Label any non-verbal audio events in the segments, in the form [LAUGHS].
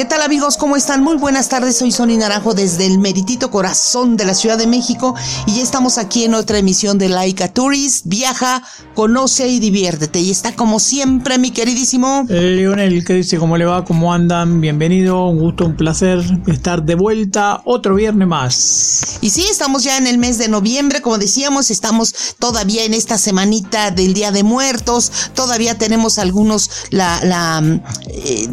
¿Qué tal amigos? ¿Cómo están? Muy buenas tardes, soy Sony Naranjo desde el meritito corazón de la Ciudad de México y ya estamos aquí en otra emisión de Laika Tourist. Viaja, conoce y diviértete. Y está como siempre mi queridísimo... Leonel, ¿qué dice? ¿Cómo le va? ¿Cómo andan? Bienvenido, un gusto, un placer estar de vuelta otro viernes más. Y sí, estamos ya en el mes de noviembre, como decíamos, estamos todavía en esta semanita del Día de Muertos, todavía tenemos algunos la... la eh,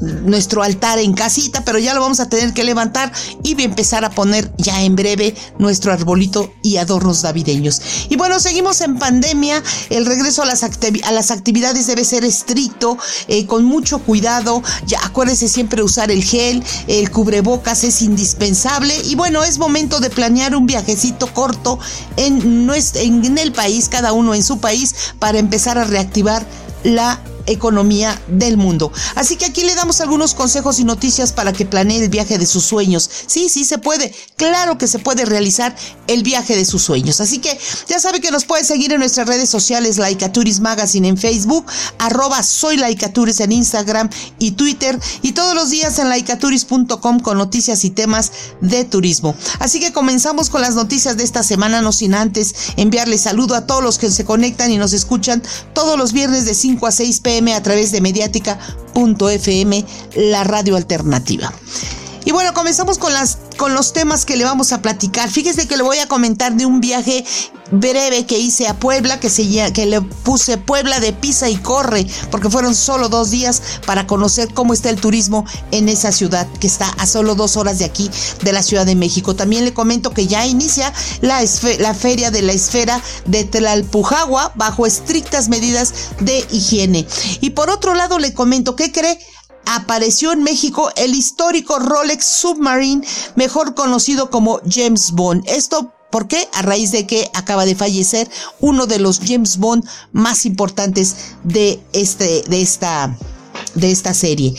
nuestro altar en casita, pero ya lo vamos a tener que levantar y empezar a poner ya en breve nuestro arbolito y adornos navideños. Y bueno, seguimos en pandemia, el regreso a las, a las actividades debe ser estricto, eh, con mucho cuidado, ya acuérdese siempre usar el gel, el cubrebocas es indispensable. Y bueno, es momento de planear un viajecito corto en, en el país, cada uno en su país, para empezar a reactivar la economía del mundo. Así que aquí le damos algunos consejos y noticias para que planee el viaje de sus sueños. Sí, sí se puede. Claro que se puede realizar el viaje de sus sueños. Así que ya sabe que nos puede seguir en nuestras redes sociales Laicaturis Magazine en Facebook, arroba soy Laicaturis en Instagram y Twitter y todos los días en laicaturis.com con noticias y temas de turismo. Así que comenzamos con las noticias de esta semana, no sin antes enviarle saludo a todos los que se conectan y nos escuchan todos los viernes de 5 a 6 pm a través de mediática.fm, la radio alternativa. Y bueno, comenzamos con, las, con los temas que le vamos a platicar. Fíjese que le voy a comentar de un viaje breve que hice a Puebla, que, se, que le puse Puebla de Pisa y Corre, porque fueron solo dos días para conocer cómo está el turismo en esa ciudad, que está a solo dos horas de aquí, de la Ciudad de México. También le comento que ya inicia la, la feria de la esfera de Tlalpujagua bajo estrictas medidas de higiene. Y por otro lado le comento, ¿qué cree? Apareció en México el histórico Rolex Submarine, mejor conocido como James Bond. Esto ¿Por qué? A raíz de que acaba de fallecer uno de los James Bond más importantes de, este, de, esta, de esta serie.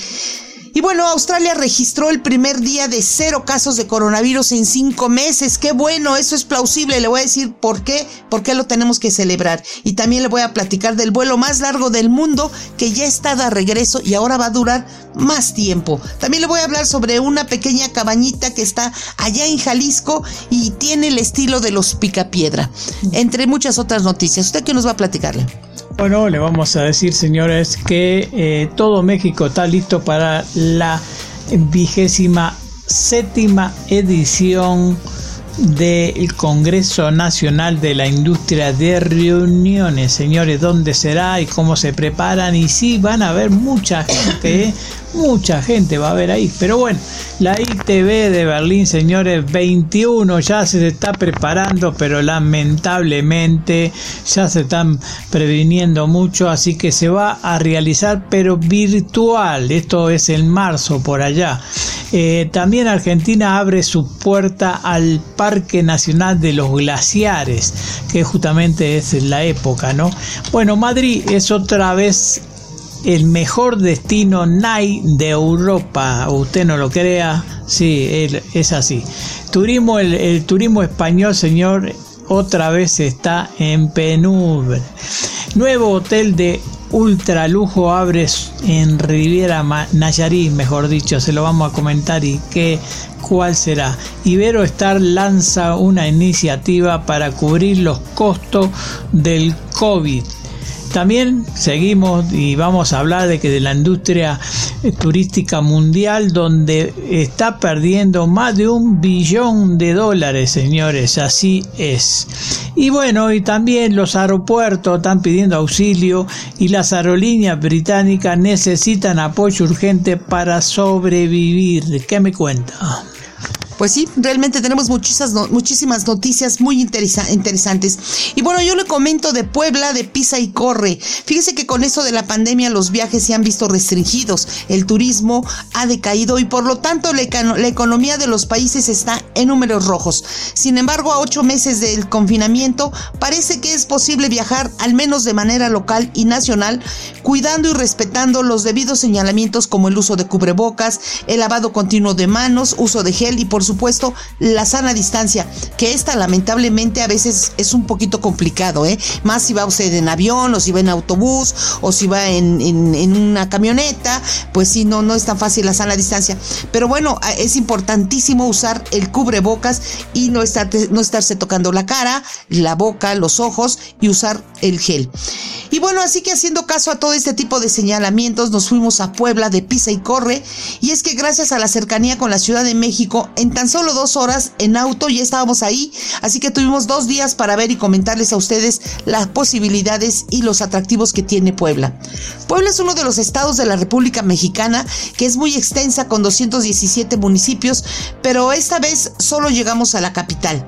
Y bueno, Australia registró el primer día de cero casos de coronavirus en cinco meses. Qué bueno, eso es plausible. Le voy a decir por qué, por qué lo tenemos que celebrar. Y también le voy a platicar del vuelo más largo del mundo que ya está de regreso y ahora va a durar más tiempo. También le voy a hablar sobre una pequeña cabañita que está allá en Jalisco y tiene el estilo de los picapiedra. Entre muchas otras noticias. ¿Usted qué nos va a platicarle? Bueno, le vamos a decir, señores, que eh, todo México está listo para la vigésima séptima edición del Congreso Nacional de la Industria de Reuniones, señores, dónde será y cómo se preparan y sí van a haber mucha gente. Mucha gente va a ver ahí, pero bueno, la ITV de Berlín, señores, 21 ya se está preparando, pero lamentablemente ya se están previniendo mucho, así que se va a realizar, pero virtual. Esto es en marzo por allá. Eh, también Argentina abre su puerta al Parque Nacional de los Glaciares, que justamente es la época, ¿no? Bueno, Madrid es otra vez el mejor destino night de Europa. Usted no lo crea, sí, es así. Turismo, el, turismo español, señor, otra vez está en penumbra. Nuevo hotel de ultra lujo abre en Riviera Nayarit, mejor dicho, se lo vamos a comentar y qué cuál será. Ibero Star lanza una iniciativa para cubrir los costos del COVID. También seguimos y vamos a hablar de que de la industria turística mundial donde está perdiendo más de un billón de dólares, señores, así es. Y bueno, y también los aeropuertos están pidiendo auxilio y las aerolíneas británicas necesitan apoyo urgente para sobrevivir. ¿Qué me cuenta? Pues sí, realmente tenemos muchísimas, noticias muy interesantes. Y bueno, yo le comento de Puebla, de Pisa y Corre. Fíjese que con eso de la pandemia los viajes se han visto restringidos, el turismo ha decaído y por lo tanto la, la economía de los países está en números rojos. Sin embargo, a ocho meses del confinamiento, parece que es posible viajar al menos de manera local y nacional, cuidando y respetando los debidos señalamientos como el uso de cubrebocas, el lavado continuo de manos, uso de gel y por supuesto la sana distancia, que esta lamentablemente a veces es un poquito complicado, ¿eh? Más si va usted en avión o si va en autobús o si va en, una camioneta, pues sí, no, no es tan fácil la sana distancia. Pero bueno, es importantísimo usar el cubrebocas y no, estar, no estarse tocando la cara, la boca, los ojos y usar el gel. Y bueno, así que haciendo caso a todo este tipo de señalamientos, nos fuimos a Puebla de Pisa y Corre. Y es que gracias a la cercanía con la Ciudad de México, en tan solo dos horas en auto ya estábamos ahí. Así que tuvimos dos días para ver y comentarles a ustedes las posibilidades y los atractivos que tiene Puebla. Puebla es uno de los estados de la República Mexicana que es muy extensa con 217 municipios, pero esta vez solo llegamos a la capital.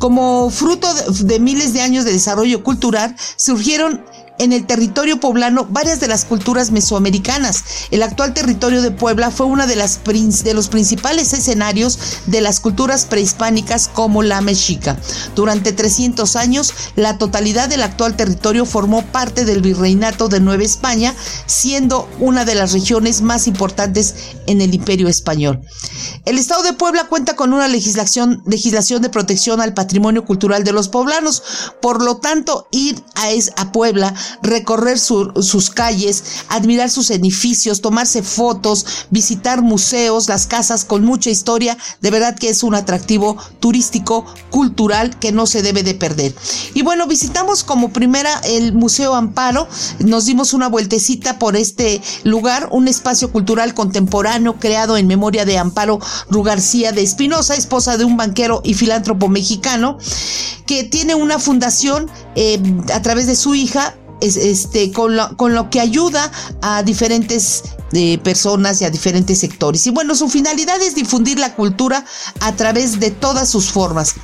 Como fruto de, miles de años de desarrollo cultural, surgieron en el territorio poblano varias de las culturas mesoamericanas. El actual territorio de Puebla fue uno de, las, de los principales escenarios de las culturas prehispánicas como la mexica. Durante 300 años, la totalidad del actual territorio formó parte del virreinato de Nueva España, siendo una de las regiones más importantes en el imperio español. El Estado de Puebla cuenta con una legislación, legislación de protección al patrimonio cultural de los poblanos, por lo tanto, ir a, a Puebla recorrer sus calles, admirar sus edificios, tomarse fotos, visitar museos, las casas con mucha historia, de verdad que es un atractivo turístico, cultural que no se debe de perder. Y bueno, visitamos como primera el Museo Amparo, nos dimos una vueltecita por este lugar, un espacio cultural contemporáneo creado en memoria de Amparo Rugarcía de Espinosa, esposa de un banquero y filántropo mexicano, que tiene una fundación eh, a través de su hija este, con, lo, con lo que ayuda a diferentes eh, personas y a diferentes sectores. Y bueno, su finalidad es difundir la cultura a través de todas sus formas.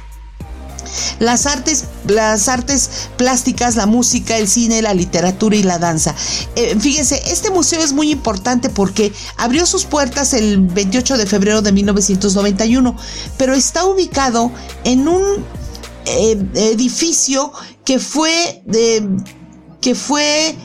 Las artes, las artes plásticas, la música, el cine, la literatura y la danza. Eh, fíjense, este museo es muy importante porque abrió sus puertas el 28 de febrero de 1991, pero está ubicado en un eh, edificio que fue de que fue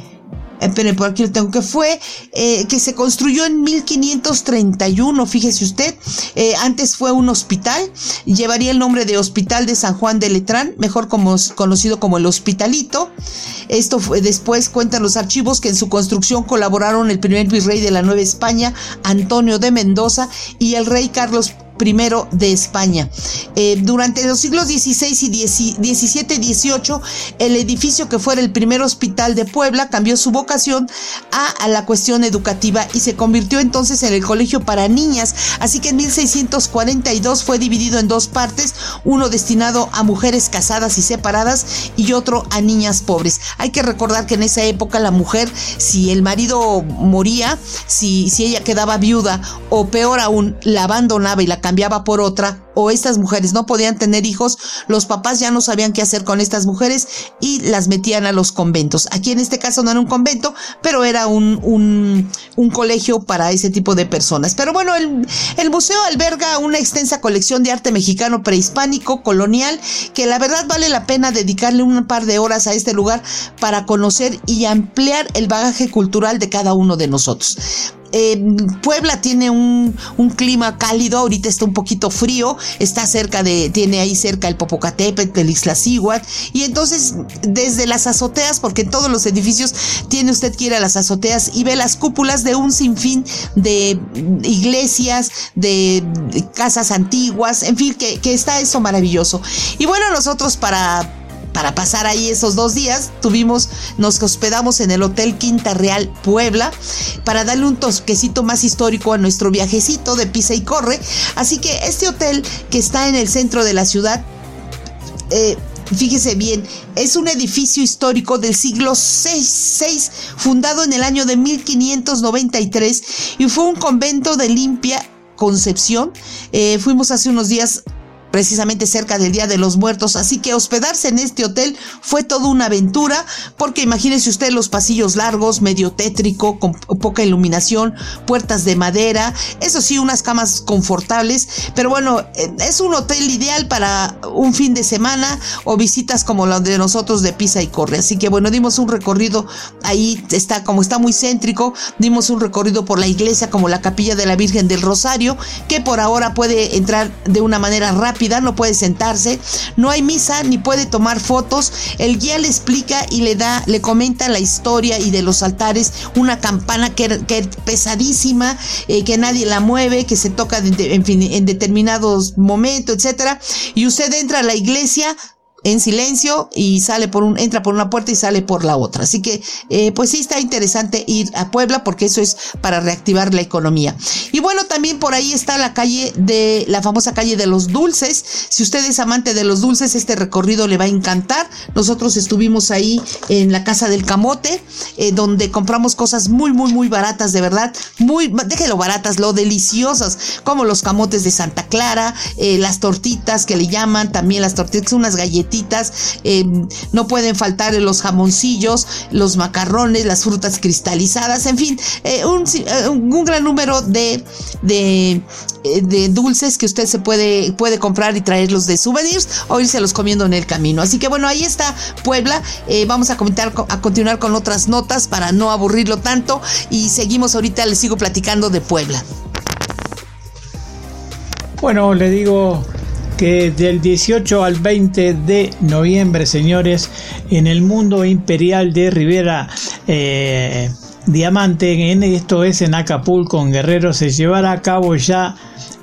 Esperen, por aquí lo tengo, que fue, eh, que se construyó en 1531, fíjese usted, eh, antes fue un hospital, llevaría el nombre de Hospital de San Juan de Letrán, mejor como, conocido como el Hospitalito. Esto fue, después cuentan los archivos que en su construcción colaboraron el primer virrey de la Nueva España, Antonio de Mendoza, y el rey Carlos primero de España. Eh, durante los siglos XVI y XVII y XVIII, el edificio que fuera el primer hospital de Puebla cambió su vocación a, la cuestión educativa y se convirtió entonces en el colegio para niñas. Así que en 1642 fue dividido en dos partes, uno destinado a mujeres casadas y separadas y otro a niñas pobres. Hay que recordar que en esa época la mujer, si el marido moría, si, si ella quedaba viuda o peor aún, la abandonaba y la cambiaba por otra o estas mujeres no podían tener hijos, los papás ya no sabían qué hacer con estas mujeres y las metían a los conventos. Aquí en este caso no era un convento, pero era un, un, colegio para ese tipo de personas. Pero bueno, el, el museo alberga una extensa colección de arte mexicano prehispánico, colonial, que la verdad vale la pena dedicarle un par de horas a este lugar para conocer y ampliar el bagaje cultural de cada uno de nosotros. Eh, Puebla tiene un, clima cálido, ahorita está un poquito frío, está cerca de, tiene ahí cerca el Popocatépetl, el Iztaccíhuatl, y entonces desde las azoteas, porque en todos los edificios tiene usted que ir a las azoteas y ve las cúpulas de un sinfín de iglesias, de casas antiguas, en fin, que, que está eso maravilloso. Y bueno, nosotros para para pasar ahí esos dos días, tuvimos, nos hospedamos en el Hotel Quinta Real Puebla para darle un tosquecito más histórico a nuestro viajecito de pisa y corre. Así que este hotel que está en el centro de la ciudad, eh, Fíjese bien, es un edificio histórico del siglo VI, fundado en el año de 1593 y fue un convento de limpia Concepción. Eh, fuimos hace unos días precisamente cerca del Día de los Muertos, así que hospedarse en este hotel fue toda una aventura, porque imagínese usted los pasillos largos, medio tétrico, con poca iluminación, puertas de madera, eso sí, unas camas confortables, pero bueno, eh, es un hotel ideal para un fin de semana o visitas como la de nosotros de Pisa y Corre, así que bueno, dimos un recorrido, ahí está, como está muy céntrico, dimos un recorrido por la iglesia como la capilla de la Virgen del Rosario, que por ahora puede entrar de una manera rápida, no puede sentarse, no hay misa ni puede tomar fotos. El guía le explica y le da, le comenta la historia y de los altares, una campana que, es pesadísima, eh, que nadie la mueve, que se toca en, en determinados momentos, etcétera. Y usted entra a la iglesia, en silencio y sale por un, entra por una puerta y sale por la otra. Así que, eh, pues sí está interesante ir a Puebla porque eso es para reactivar la economía. Y bueno, también por ahí está la calle de, la famosa calle de los dulces. Si usted es amante de los dulces, este recorrido le va a encantar. Nosotros estuvimos ahí en la casa del camote, eh, donde compramos cosas muy, muy, muy baratas, de verdad. Muy, déjelo baratas, lo deliciosas, como los camotes de Santa Clara, eh, las tortitas que le llaman, también las tortitas, unas galletitas eh, no pueden faltar los jamoncillos, los macarrones, las frutas cristalizadas, en fin, eh, eh, un, gran número de, de, dulces que usted se puede, puede comprar y traerlos de souvenirs o irse los comiendo en el camino. Así que bueno, ahí está Puebla. vamos a, a continuar con otras notas para no aburrirlo tanto y seguimos ahorita, les sigo platicando de Puebla. Bueno, le digo que del 18 al 20 de noviembre, señores, en el mundo imperial de Rivera eh, Diamante, en esto es en Acapulco, en Guerrero, se llevará a cabo ya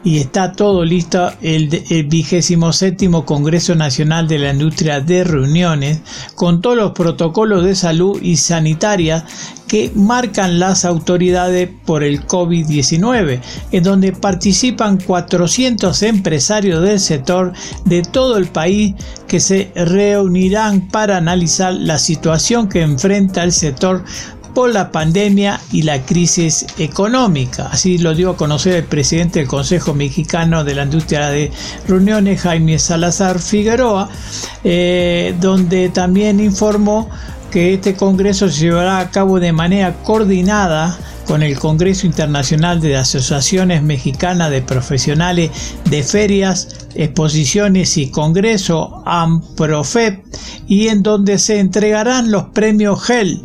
y está todo listo el, vigésimo séptimo Congreso Nacional de la Industria de Reuniones con todos los protocolos de salud y sanitaria que marcan las autoridades por el COVID-19, en donde participan 400 empresarios del sector de todo el país que se reunirán para analizar la situación que enfrenta el sector por la pandemia y la crisis económica. Así lo dio a conocer el presidente del Consejo Mexicano de la Industria de Reuniones, Jaime Salazar Figueroa, eh, donde también informó que este Congreso se llevará a cabo de manera coordinada con el Congreso Internacional de Asociaciones Mexicanas de Profesionales de Ferias, Exposiciones y Congreso AMPROFEP y en donde se entregarán los premios GEL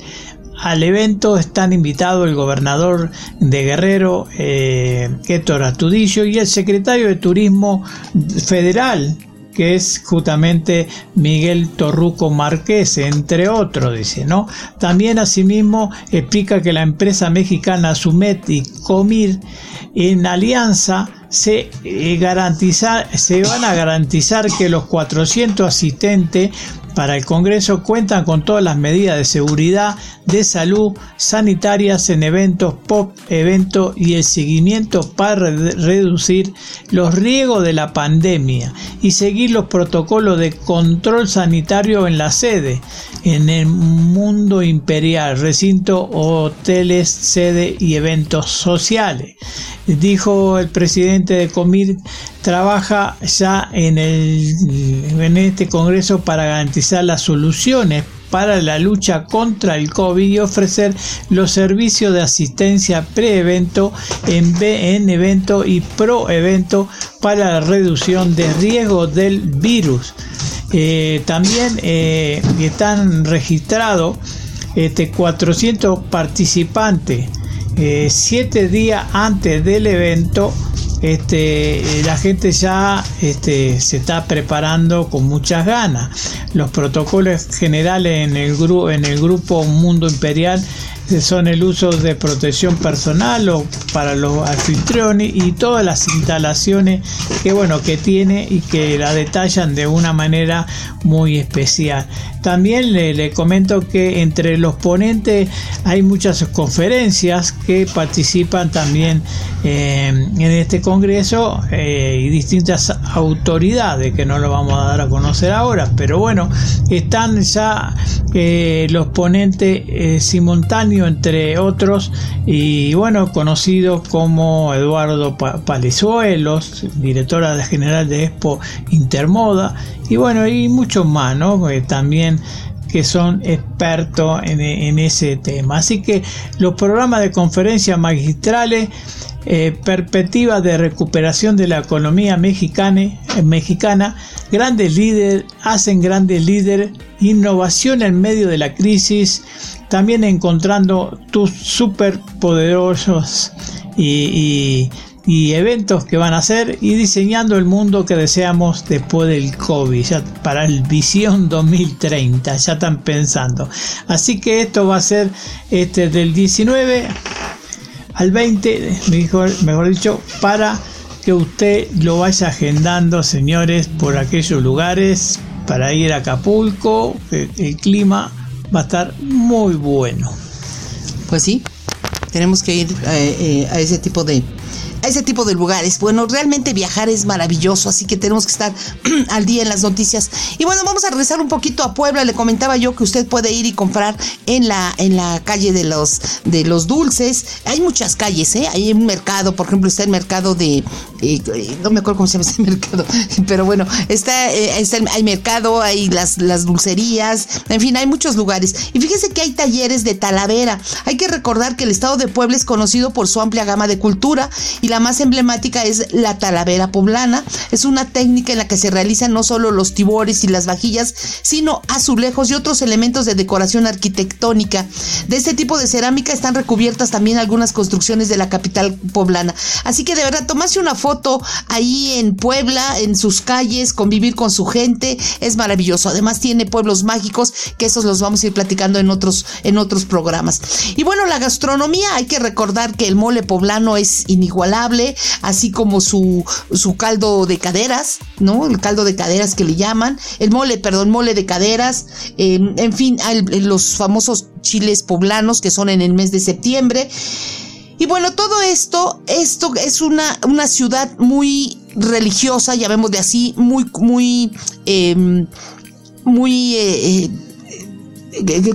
al evento están invitados el gobernador de Guerrero, eh, Héctor Astudillo, y el secretario de Turismo Federal, que es justamente Miguel Torruco Márquez, entre otros, dice, ¿no? También asimismo explica que la empresa mexicana Sumet y Comir en alianza se, eh, se van a garantizar que los 400 asistentes para el Congreso cuentan con todas las medidas de seguridad, de salud, sanitarias en eventos, pop, eventos y el seguimiento para reducir los riesgos de la pandemia y seguir los protocolos de control sanitario en la sede, en el mundo imperial, recinto, hoteles, sede y eventos sociales. Dijo el presidente de Comir, trabaja ya en, el, en este Congreso para garantizar las soluciones para la lucha contra el COVID y ofrecer los servicios de asistencia pre-evento, en, en evento y pro-evento para la reducción de riesgo del virus. Eh, también eh, están registrados este, 400 participantes. Eh, siete días antes del evento este, la gente ya este, se está preparando con muchas ganas. Los protocolos generales en el, en el grupo Mundo Imperial son el uso de protección personal o para los anfitriones y todas las instalaciones que bueno que tiene y que la detallan de una manera muy especial. También le, comento que entre los ponentes hay muchas conferencias que participan también eh, en este congreso eh, y distintas autoridades que no lo vamos a dar a conocer ahora, pero bueno, están ya eh, los ponentes simultáneos Entre otros, y bueno, conocidos como Eduardo Palezuelos, directora general de Expo Intermoda, y bueno, y muchos más, ¿no? Eh, también que son expertos en, ese tema. Así que los programas de conferencias magistrales eh, perspectiva de recuperación de la economía mexicana, eh, mexicana grandes líderes hacen grandes líderes, innovación en medio de la crisis, también encontrando tus superpoderosos y, eventos que van a hacer y diseñando el mundo que deseamos después del COVID, ya para el Visión 2030, ya están pensando. Así que esto va a ser este del 19 al 20, mejor, mejor dicho, para que usted lo vaya agendando, señores, por aquellos lugares, para ir a Acapulco, el clima va a estar muy bueno. Pues sí, tenemos que ir eh, eh, a ese tipo de, a ese tipo de lugares. Bueno, realmente viajar es maravilloso, así que tenemos que estar [CLEARS THROAT] al día en las noticias. Y bueno, vamos a regresar un poquito a Puebla. Le comentaba yo que usted puede ir y comprar en la, en la calle de los, de los dulces. Hay muchas calles, ¿eh? Hay un mercado, por ejemplo, está el mercado de. Eh, no me acuerdo cómo se llama ese [LAUGHS] mercado, pero bueno, está, eh, está hay mercado, hay las, las dulcerías, en fin, hay muchos lugares. Y fíjese que hay talleres de Talavera. Hay que recordar que el estado de Puebla es conocido por su amplia gama de cultura y la más emblemática es la talavera poblana. Es una técnica en la que se realizan no solo los tibores y las vajillas, sino azulejos y otros elementos de decoración arquitectónica. De este tipo de cerámica están recubiertas también algunas construcciones de la capital poblana. Así que de verdad, tomarse una foto ahí en Puebla, en sus calles, convivir con su gente, es maravilloso. Además tiene pueblos mágicos, que esos los vamos a ir platicando en otros, en otros programas. Y bueno, la gastronomía, hay que recordar que el mole poblano es inigualable así como su, su caldo de caderas, ¿no? El caldo de caderas que le llaman, el mole, perdón, mole de caderas, em, en fin, los famosos chiles poblanos que son en el mes de septiembre. Y bueno, todo esto, esto es una, una ciudad muy religiosa, de así, muy, muy, em, muy... Eh, eh,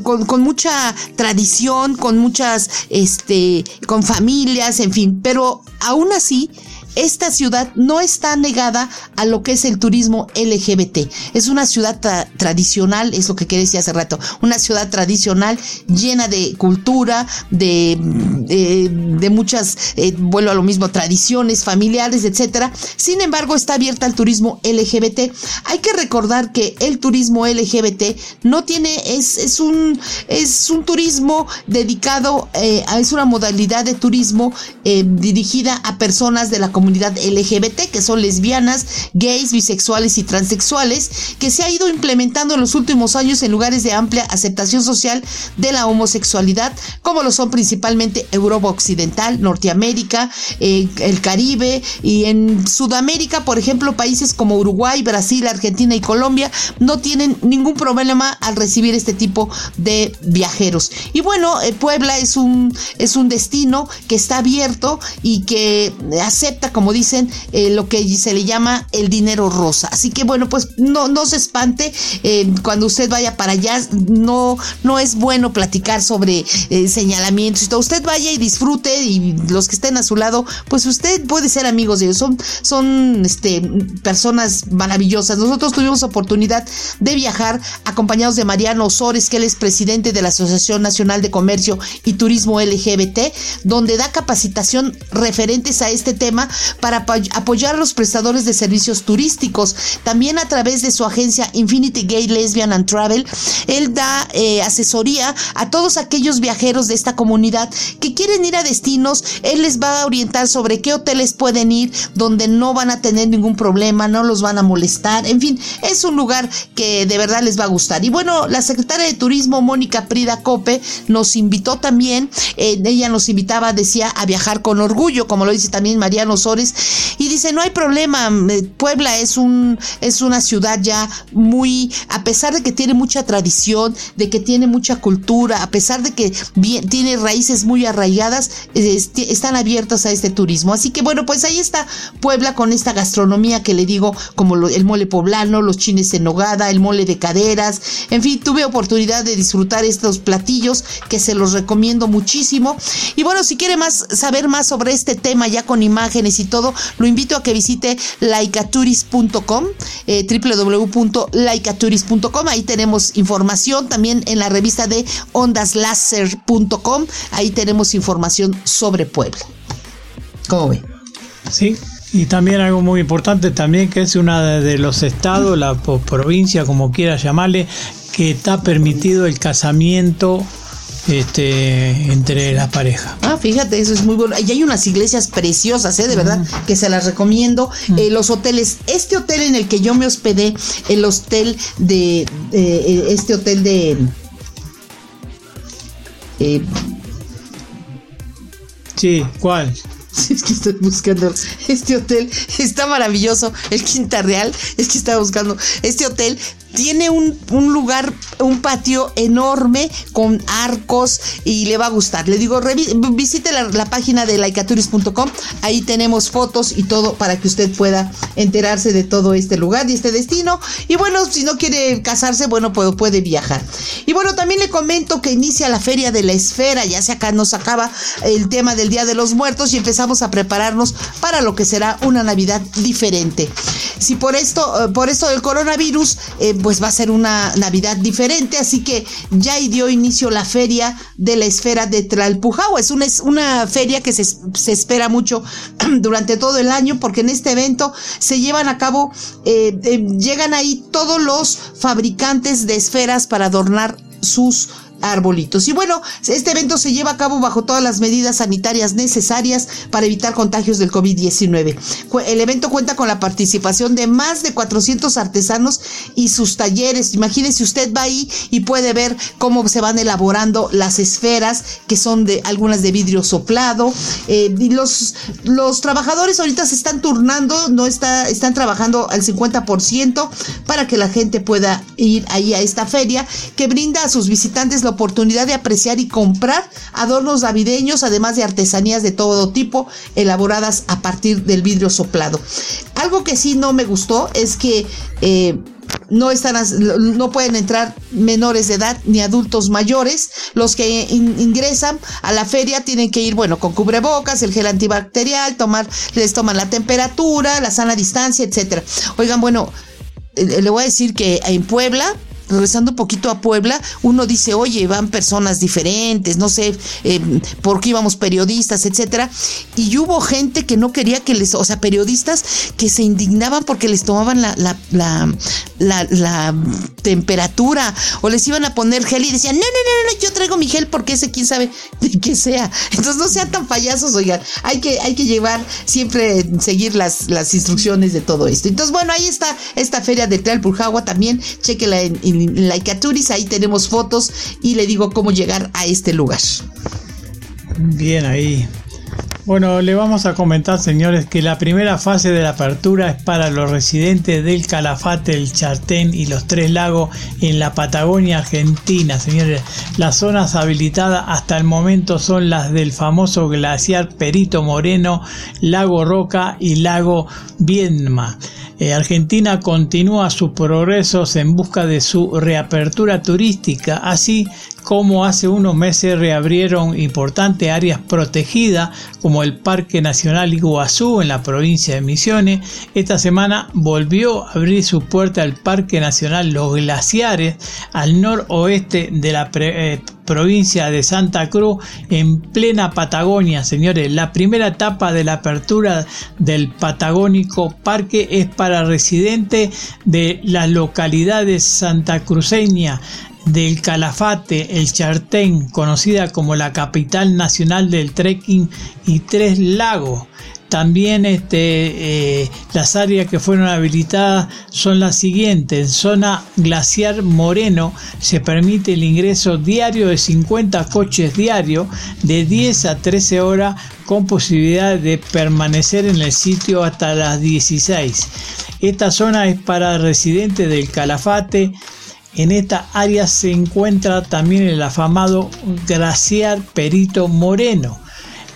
con, con, mucha tradición, con muchas, este, con familias, en fin, pero aún así esta ciudad no está negada a lo que es el turismo LGBT. Es una ciudad tradicional, es lo que quería decir hace rato, una ciudad tradicional llena de cultura, de, de, muchas, eh, vuelvo a lo mismo, tradiciones familiares, etcétera. Sin embargo, está abierta al turismo LGBT. Hay que recordar que el turismo LGBT no tiene, es, es un, es un turismo dedicado, eh, es una modalidad de turismo eh, dirigida a personas de la comunidad comunidad LGBT, que son lesbianas, gays, bisexuales y transexuales, que se ha ido implementando en los últimos años en lugares de amplia aceptación social de la homosexualidad, como lo son principalmente Europa Occidental, Norteamérica, eh, el Caribe y en Sudamérica, por ejemplo, países como Uruguay, Brasil, Argentina y Colombia no tienen ningún problema al recibir este tipo de viajeros. Y bueno, eh, Puebla es un, es un destino que está abierto y que acepta como dicen, eh, lo que se le llama el dinero rosa. Así que bueno, pues no, no se espante eh, cuando usted vaya para allá, no, no es bueno platicar sobre eh, señalamientos Usted vaya y disfrute y los que estén a su lado, pues usted puede ser amigos de ellos. Son, son este, personas maravillosas. Nosotros tuvimos oportunidad de viajar acompañados de Mariano Osores, que él es presidente de la Asociación Nacional de Comercio y Turismo LGBT, donde da capacitación referentes a este tema para apoyar a los prestadores de servicios turísticos. También a través de su agencia Infinity Gay Lesbian and Travel, él da eh, asesoría a todos aquellos viajeros de esta comunidad que quieren ir a destinos. Él les va a orientar sobre qué hoteles pueden ir, donde no van a tener ningún problema, no los van a molestar. En fin, es un lugar que de verdad les va a gustar. Y bueno, la secretaria de Turismo, Mónica Prida Cope, nos invitó también, eh, ella nos invitaba, decía, a viajar con orgullo, como lo dice también Mariano Soto y dice, no hay problema, eh, Puebla es, un, es una ciudad ya muy, a pesar de que tiene mucha tradición, de que tiene mucha cultura, a pesar de que tiene raíces muy arraigadas, están abiertos a este turismo. Así que bueno, pues ahí está Puebla con esta gastronomía que le digo, como el mole poblano, los chines en nogada, el mole de caderas, en fin, tuve oportunidad de disfrutar estos platillos que se los recomiendo muchísimo. Y bueno, si quiere más saber más sobre este tema ya con imágenes y todo, lo invito a que visite laicaturis.com, eh, www.laicaturis.com, ahí tenemos información también en la revista de ondaslaser.com, ahí tenemos información sobre Puebla. ¿Cómo ve? Sí, y también algo muy importante también que es una de los estados, la provincia, como quiera llamarle, que está permitido el casamiento este, entre las parejas. Ah, fíjate, eso es muy bueno. Y hay unas iglesias preciosas, ¿eh? de verdad, que se las recomiendo. Eh, los hoteles, este hotel en el que yo me hospedé, el hostel de, eh, este hotel de... Eh, sí, ¿cuál? [LAUGHS] Es que estoy buscando este hotel. Está maravilloso. El Quinta Real. Es que estaba buscando. Este hotel tiene un, lugar, un patio enorme con arcos y le va a gustar. Le digo, visite la, página de laicaturis.com. Ahí tenemos fotos y todo para que usted pueda enterarse de todo este lugar y este destino. Y bueno, si no quiere casarse, bueno, puede, puede viajar. Y bueno, también le comento que inicia la Feria de la Esfera. Ya se acá nos acaba el tema del Día de los Muertos y empezamos a prepararnos para lo que será una Navidad diferente. Si por esto, eh, por esto del coronavirus, eh, pues va a ser una Navidad diferente, así que ya dio inicio la feria de la esfera de Tlalpujahua. Es una, una feria que se, se, espera mucho [CLEARS THROAT] durante todo el año porque en este evento se llevan a cabo, eh, eh, llegan ahí todos los fabricantes de esferas para adornar sus arbolitos. Y bueno, este evento se lleva a cabo bajo todas las medidas sanitarias necesarias para evitar contagios del COVID-19. El evento cuenta con la participación de más de 400 artesanos y sus talleres. Imagínese usted va ahí y puede ver cómo se van elaborando las esferas, que son de algunas de vidrio soplado. Eh, y los, los trabajadores ahorita se están turnando, no está, están trabajando al 50% para que la gente pueda ir ahí a esta feria que brinda a sus visitantes la oportunidad de apreciar y comprar adornos navideños, además de artesanías de todo tipo elaboradas a partir del vidrio soplado. Algo que sí no me gustó es que eh, no están no pueden entrar menores de edad ni adultos mayores. Los que ingresan a la feria tienen que ir, bueno, con cubrebocas, el gel antibacterial, tomar, les toman la temperatura, la sana distancia, etcétera. Oigan, bueno, eh, le voy a decir que en Puebla regresando un poquito a Puebla, uno dice, oye, van personas diferentes, no sé eh, por qué íbamos periodistas, etcétera. Y hubo gente que no quería que les, o sea, periodistas que se indignaban porque les tomaban la, la, la, temperatura o les iban a poner gel y decían, no, no, no, no, yo traigo mi gel porque ese quién sabe de qué sea. Entonces no sean tan payasos, oigan, hay que, hay que llevar, siempre seguir las, las instrucciones de todo esto. Entonces, bueno, ahí está esta feria de Tlalpujagua también, chequela en, en Laicaturis, ahí tenemos fotos y le digo cómo llegar a este lugar. Bien ahí. Bueno, le vamos a comentar, señores, que la primera fase de la apertura es para los residentes del Calafate, el Chartén y los Tres Lagos en la Patagonia Argentina, señores. Las zonas habilitadas hasta el momento son las del famoso glaciar Perito Moreno, Lago Roca y Lago Viedma. Eh, Argentina continúa sus progresos en busca de su reapertura turística, así como hace unos meses reabrieron importantes áreas protegidas como el Parque Nacional Iguazú en la provincia de Misiones. Esta semana volvió a abrir su puerta al Parque Nacional Los Glaciares al noroeste de la eh, provincia de Santa Cruz en plena Patagonia, señores. La primera etapa de la apertura del Patagónico Parque es para residentes de las localidades santacruceñas del Calafate, el Chartén, conocida como la capital nacional del trekking y Tres Lagos. también este, eh, las áreas que fueron habilitadas son las siguientes. En zona glaciar Moreno se permite el ingreso diario de 50 coches diarios de 10 a 13 horas con posibilidad de permanecer en el sitio hasta las 16. Esta zona es para residentes del Calafate. En esta área se encuentra también el afamado glaciar Perito Moreno,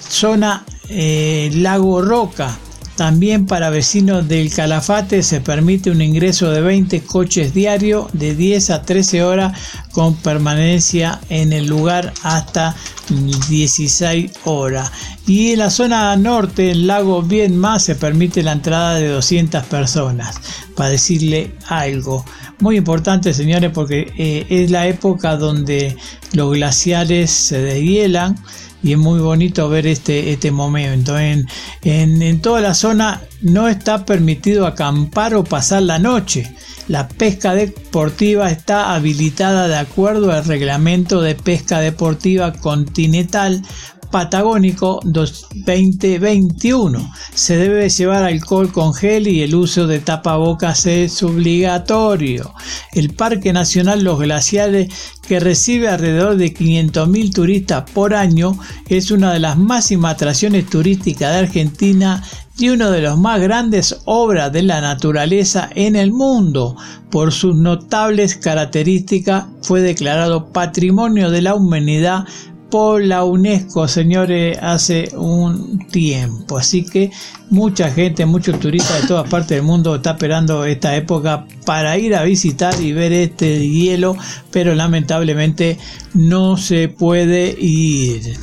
zona eh, Lago Roca. También para vecinos del Calafate se permite un ingreso de 20 coches diarios de 10 a 13 horas con permanencia en el lugar hasta 16 horas. Y en la zona norte, el lago Más, se permite la entrada de 200 personas. Para decirle algo. Muy importante, señores, porque eh, es la época donde los glaciares se deshielan y es muy bonito ver este, este momento. En, en, toda la zona no está permitido acampar o pasar la noche. La pesca deportiva está habilitada de acuerdo al reglamento de pesca deportiva continental Patagónico 2021. Se debe llevar alcohol con gel y el uso de tapabocas es obligatorio. El Parque Nacional Los Glaciares, que recibe alrededor de 500.000 turistas por año, es una de las máximas atracciones turísticas de Argentina y una de las más grandes obras de la naturaleza en el mundo. Por sus notables características fue declarado Patrimonio de la Humanidad por la UNESCO, señores, hace un tiempo. Así que mucha gente, muchos turistas de todas partes del mundo está esperando esta época para ir a visitar y ver este hielo, pero lamentablemente no se puede ir.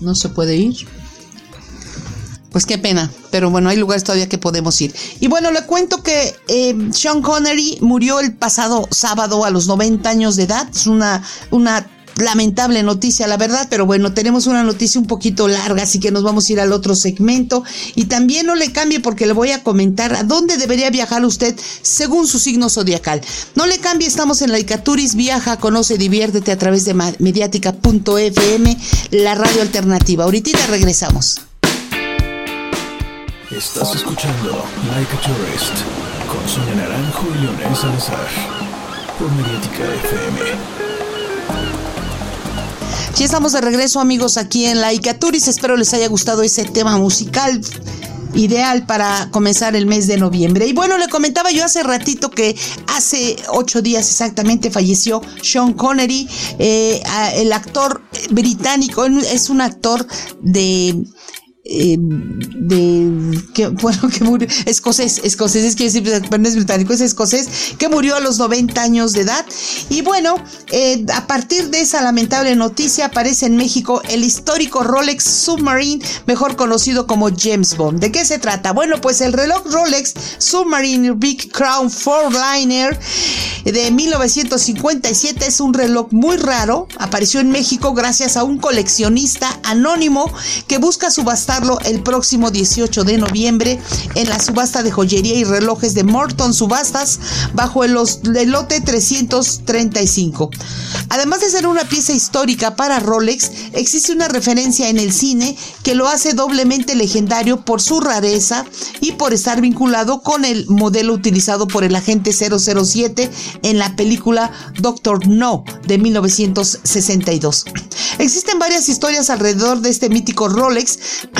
No se puede ir. Pues qué pena, pero bueno, hay lugares todavía que podemos ir. Y bueno, le cuento que eh, Sean Connery murió el pasado sábado a los 90 años de edad. Es una, una lamentable noticia, la verdad, pero bueno, tenemos una noticia un poquito larga, así que nos vamos a ir al otro segmento. Y también no le cambie porque le voy a comentar a dónde debería viajar usted según su signo zodiacal. No le cambie, estamos en la Icaturis, viaja, conoce, diviértete a través de mediática.fm, la radio alternativa. Ahorita regresamos. Estás escuchando Like a Tourist con Sonia Naranjo y Leonel Salazar por Mediática FM. Ya estamos de regreso amigos aquí en la Icaturis. Espero les haya gustado ese tema musical ideal para comenzar el mes de noviembre. Y bueno, le comentaba yo hace ratito que hace ocho días exactamente falleció Sean Connery, eh, el actor británico, es un actor de eh, de que [LAUGHS] bueno que murió escocés escocés es que decir no es británico es escocés que murió a los 90 años de edad. Y bueno eh, a partir de esa lamentable noticia aparece en México el histórico Rolex Submarine mejor conocido como James Bond. ¿de qué se trata? bueno pues el reloj Rolex Submarine Big Crown Four Liner de 1957 es un reloj muy raro. Apareció en México gracias a un coleccionista anónimo que busca subastar el próximo 18 de noviembre en la subasta de joyería y relojes de Morton Subastas bajo el, lote 335. Además de ser una pieza histórica para Rolex, existe una referencia en el cine que lo hace doblemente legendario por su rareza y por estar vinculado con el modelo utilizado por el agente 007 en la película Doctor No de 1962. Existen varias historias alrededor de este mítico Rolex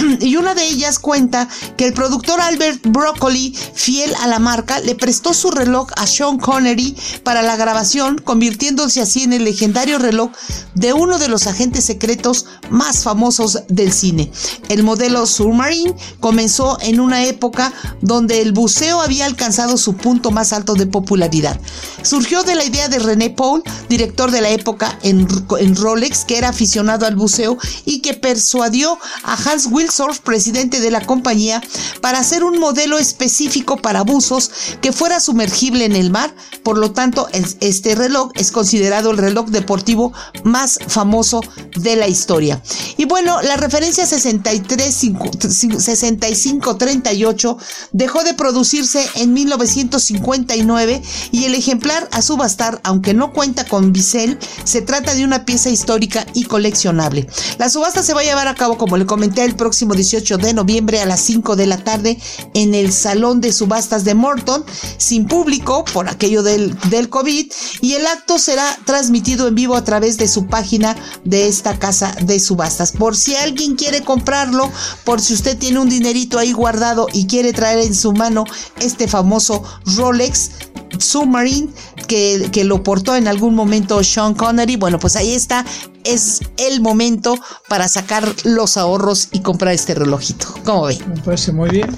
[CLEARS THROAT] y una de ellas cuenta que el productor Albert Broccoli, fiel a la marca, le prestó su reloj a Sean Connery para la grabación, convirtiéndose así en el legendario reloj de uno de los agentes secretos más famosos del cine. El modelo Submarine comenzó en una época donde el buceo había alcanzado su punto más alto de popularidad. Surgió de la idea de René Paul, director de la época en, en Rolex, que era aficionado al buceo y que persuadió a Hans Wilson presidente de la compañía, para hacer un modelo específico para buzos que fuera sumergible en el mar. Por lo tanto, este reloj es considerado el reloj deportivo más famoso de la historia. Y bueno, la referencia 6538 dejó de producirse en 1959 y el ejemplar a subastar, aunque no cuenta con bisel, se trata de una pieza histórica y coleccionable. La subasta se va a llevar a cabo, como le comenté, el próximo 18 de noviembre a las 5 de la tarde en el Salón de Subastas de Morton, sin público por aquello del, del COVID, y el acto será transmitido en vivo a través de su página de esta casa de subastas. Por si alguien quiere comprarlo, por si usted tiene un dinerito ahí guardado y quiere traer en su mano este famoso Rolex Submarine que, lo portó en algún momento Sean Connery. Bueno, pues ahí está. Es el momento para sacar los ahorros y comprar este relojito. ¿Cómo ve? Me parece muy bien.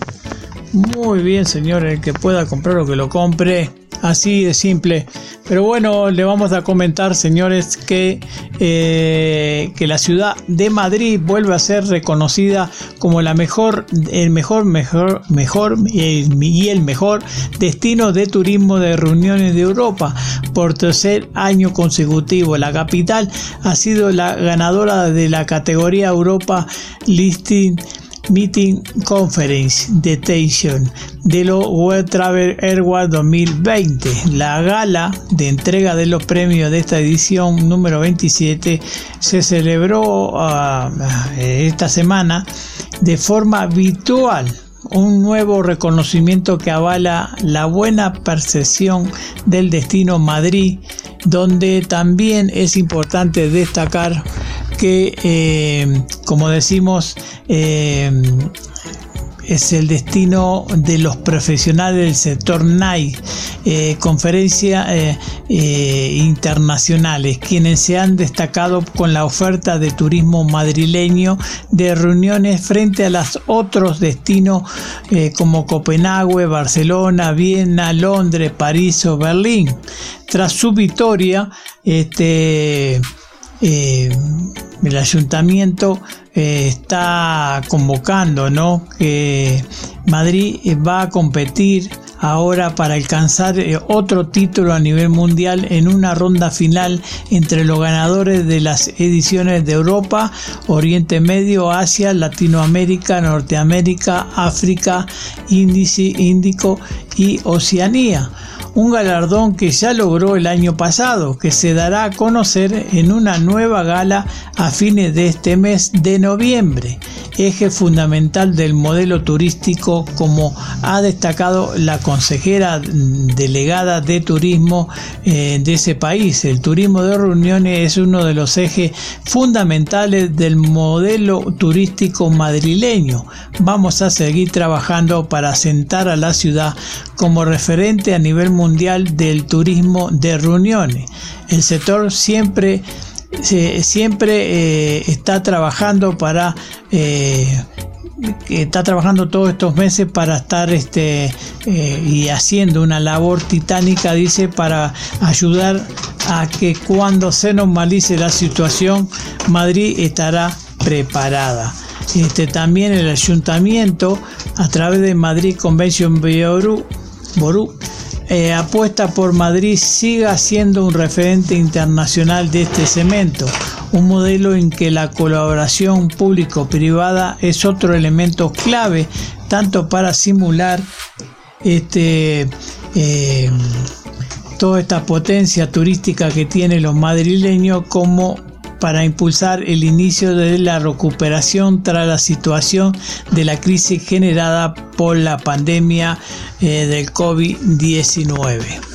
Muy bien, señor. El que pueda comprarlo, que lo compre. Así de simple. Pero bueno, le vamos a comentar, señores, que, eh, que la ciudad de Madrid vuelve a ser reconocida como la mejor, el mejor, mejor, mejor y el mejor destino de turismo de reuniones de Europa por tercer año consecutivo. La capital ha sido la ganadora de la categoría Europa Listing Meeting Conference Detention de los World Travel Airways 2020. La gala de entrega de los premios de esta edición número 27 se celebró uh, esta semana de forma virtual un nuevo reconocimiento que avala la buena percepción del destino Madrid, donde también es importante destacar que, eh, como decimos, eh, es el destino de los profesionales del sector NAI, eh, conferencias internacionales, quienes se han destacado con la oferta de turismo madrileño de reuniones frente a los otros destinos como Copenhague, Barcelona, Viena, Londres, París o Berlín. Tras su victoria, este eh, el ayuntamiento eh, está convocando ¿no? que Madrid eh, va a competir ahora para alcanzar otro título a nivel mundial en una ronda final entre los ganadores de las ediciones de Europa, Oriente Medio, Asia, Latinoamérica, Norteamérica, África, Índice, Índico y Oceanía un galardón que ya logró el año pasado, que se dará a conocer en una nueva gala a fines de este mes de noviembre, eje fundamental del modelo turístico como ha destacado la consejera delegada de turismo eh, de ese país. El turismo de reuniones es uno de los ejes fundamentales del modelo turístico madrileño. Vamos a seguir trabajando para sentar a la ciudad como referente a nivel mundial del turismo de reuniones. El sector siempre siempre eh, está trabajando para eh, está trabajando todos estos meses para estar este eh, y haciendo una labor titánica dice para ayudar a que cuando se normalice la situación Madrid estará preparada este también el ayuntamiento a través de Madrid Convention Bureau Ború eh, apuesta por Madrid siga siendo un referente internacional de este cemento, un modelo en que la colaboración público-privada es otro elemento clave, tanto para simular este, eh, toda esta potencia turística que tienen los madrileños como para impulsar el inicio de la recuperación tras la situación de la crisis generada por la pandemia eh, del COVID-19.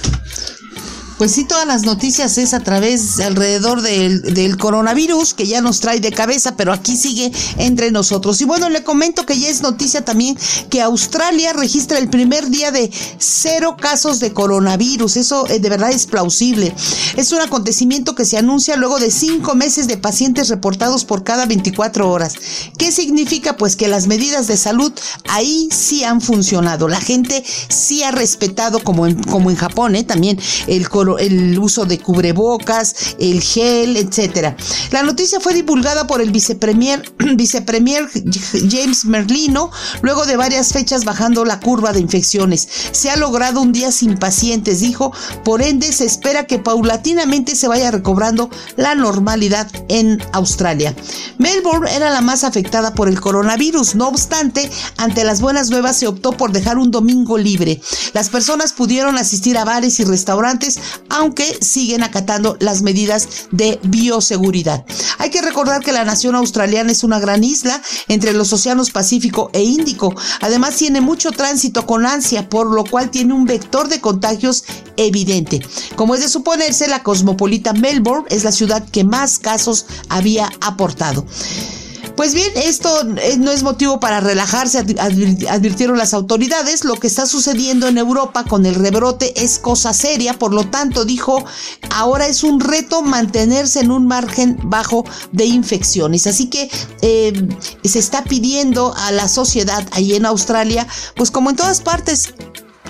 Pues sí, todas las noticias es a través, alrededor del, coronavirus, que ya nos trae de cabeza, pero aquí sigue entre nosotros. Y bueno, le comento que ya es noticia también que Australia registra el primer día de cero casos de coronavirus. Eso eh, de verdad es plausible. Es un acontecimiento que se anuncia luego de cinco meses de pacientes reportados por cada 24 horas. ¿Qué significa? Pues que las medidas de salud ahí sí han funcionado. La gente sí ha respetado, como en, como en Japón, ¿eh? también el coronavirus el uso de cubrebocas, el gel, etcétera. La noticia fue divulgada por el vicepremier, [CLEARS THROAT] vicepremier James Merlino luego de varias fechas bajando la curva de infecciones. Se ha logrado un día sin pacientes, dijo, por ende se espera que paulatinamente se vaya recobrando la normalidad en Australia. Melbourne era la más afectada por el coronavirus, no obstante, ante las buenas nuevas se optó por dejar un domingo libre. Las personas pudieron asistir a bares y restaurantes, aunque siguen acatando las medidas de bioseguridad. Hay que recordar que la nación australiana es una gran isla entre los océanos Pacífico e Índico. Además tiene mucho tránsito con ansia, por lo cual tiene un vector de contagios evidente. Como es de suponerse, la cosmopolita Melbourne es la ciudad que más casos había aportado. Pues bien, esto eh, no es motivo para relajarse, advirtieron las autoridades. Lo que está sucediendo en Europa con el rebrote es cosa seria, por lo tanto, dijo, ahora es un reto mantenerse en un margen bajo de infecciones. Así que eh, se está pidiendo a la sociedad ahí en Australia, pues como en todas partes,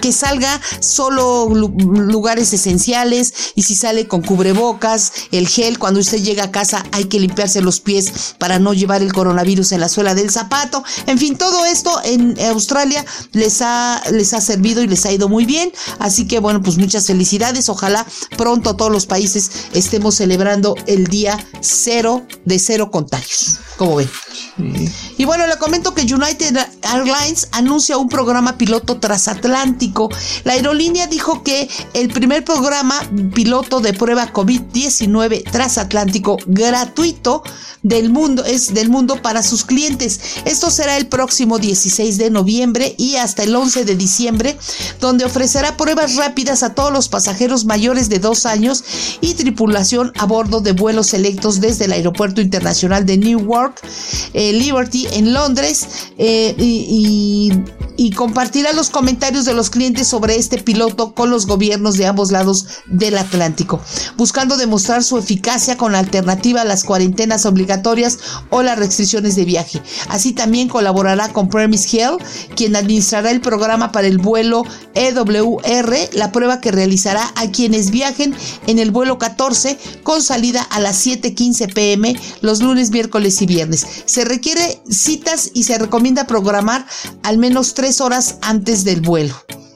que salga solo lugares esenciales y si sale con cubrebocas, el gel, cuando usted llega a casa hay que limpiarse los pies para no llevar el coronavirus en la suela del zapato. En fin, todo esto en Australia les ha, les ha servido y les ha ido muy bien. Así que bueno, pues muchas felicidades. Ojalá pronto todos los países estemos celebrando el día cero de cero contagios. ¿Cómo ven? Y bueno, le comento que United Airlines anuncia un programa piloto transatlántico. La aerolínea dijo que el primer programa piloto de prueba COVID-19 transatlántico gratuito del mundo es del mundo para sus clientes. Esto será el próximo 16 de noviembre y hasta el 11 de diciembre, donde ofrecerá pruebas rápidas a todos los pasajeros mayores de dos años y tripulación a bordo de vuelos selectos desde el Aeropuerto Internacional de Newark. Eh, Liberty en Londres eh, y, compartirá los comentarios de los clientes sobre este piloto con los gobiernos de ambos lados del Atlántico, buscando demostrar su eficacia con alternativa a las cuarentenas obligatorias o las restricciones de viaje. Así también colaborará con Premise Hill, quien administrará el programa para el vuelo EWR, la prueba que realizará a quienes viajen en el vuelo 14 con salida a las 7:15 pm los lunes, miércoles y viernes. Se requiere citas y se recomienda programar al menos tres horas antes del vuelo.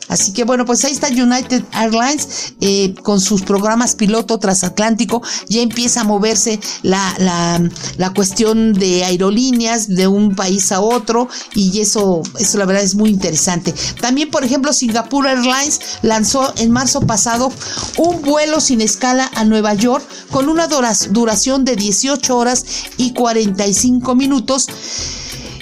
Así que bueno, pues ahí está United Airlines eh, con sus programas piloto transatlántico. Ya empieza a moverse la, la, la, cuestión de aerolíneas de un país a otro y eso, eso la verdad es muy interesante. También, por ejemplo, Singapore Airlines lanzó en marzo pasado un vuelo sin escala a Nueva York con una duración de 18 horas y 45 minutos